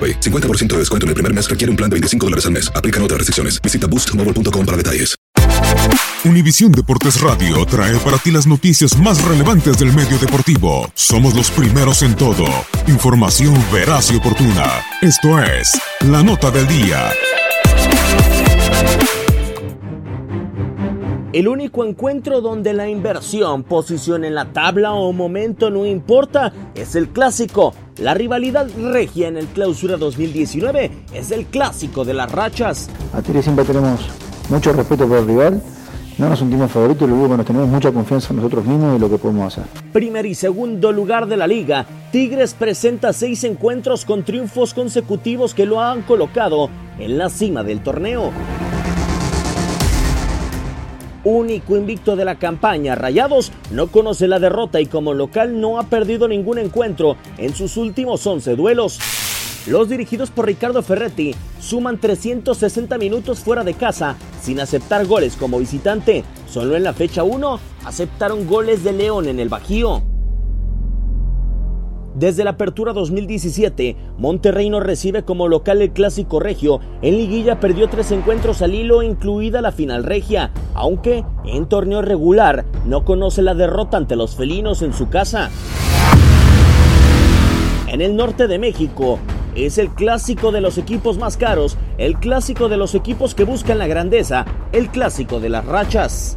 AroPay. 50% de descuento en el primer mes requiere un plan de 25 dólares al mes. Aplican otras restricciones. Visita boostmobile.com para detalles. Univisión Deportes Radio trae para ti las noticias más relevantes del medio deportivo. Somos los primeros en todo. Información veraz y oportuna. Esto es La Nota del Día. El único encuentro donde la inversión, posición en la tabla o momento no importa es el clásico. La rivalidad regia en el Clausura 2019 es el clásico de las rachas. A Tigre siempre tenemos mucho respeto por el rival. No nos sentimos favoritos, luego nos tenemos mucha confianza en nosotros mismos y lo que podemos hacer. Primer y segundo lugar de la liga, Tigres presenta seis encuentros con triunfos consecutivos que lo han colocado en la cima del torneo único invicto de la campaña. Rayados no conoce la derrota y como local no ha perdido ningún encuentro en sus últimos 11 duelos. Los dirigidos por Ricardo Ferretti suman 360 minutos fuera de casa sin aceptar goles como visitante. Solo en la fecha 1 aceptaron goles de León en el Bajío. Desde la apertura 2017, Monterrey no recibe como local el clásico regio. En liguilla perdió tres encuentros al hilo, incluida la final regia, aunque en torneo regular no conoce la derrota ante los felinos en su casa. En el norte de México, es el clásico de los equipos más caros, el clásico de los equipos que buscan la grandeza, el clásico de las rachas.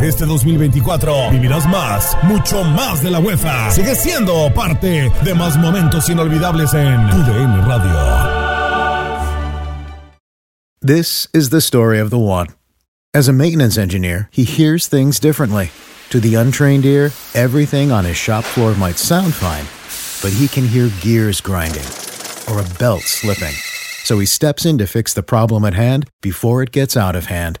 Este 2024 vivirás más, mucho más de la UEFA. Sigue siendo parte de más momentos inolvidables en UDN Radio. This is the story of the one. As a maintenance engineer, he hears things differently To the untrained ear, everything on his shop floor might sound fine, but he can hear gears grinding or a belt slipping. So he steps in to fix the problem at hand before it gets out of hand.